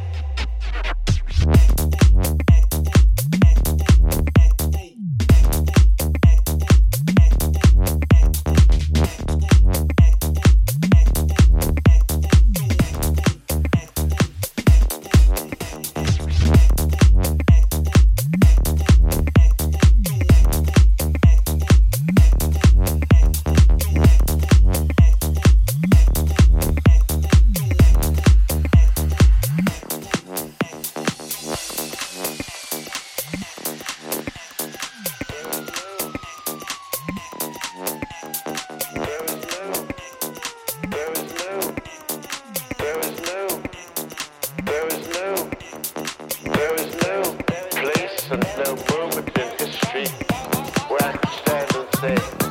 Yeah. day.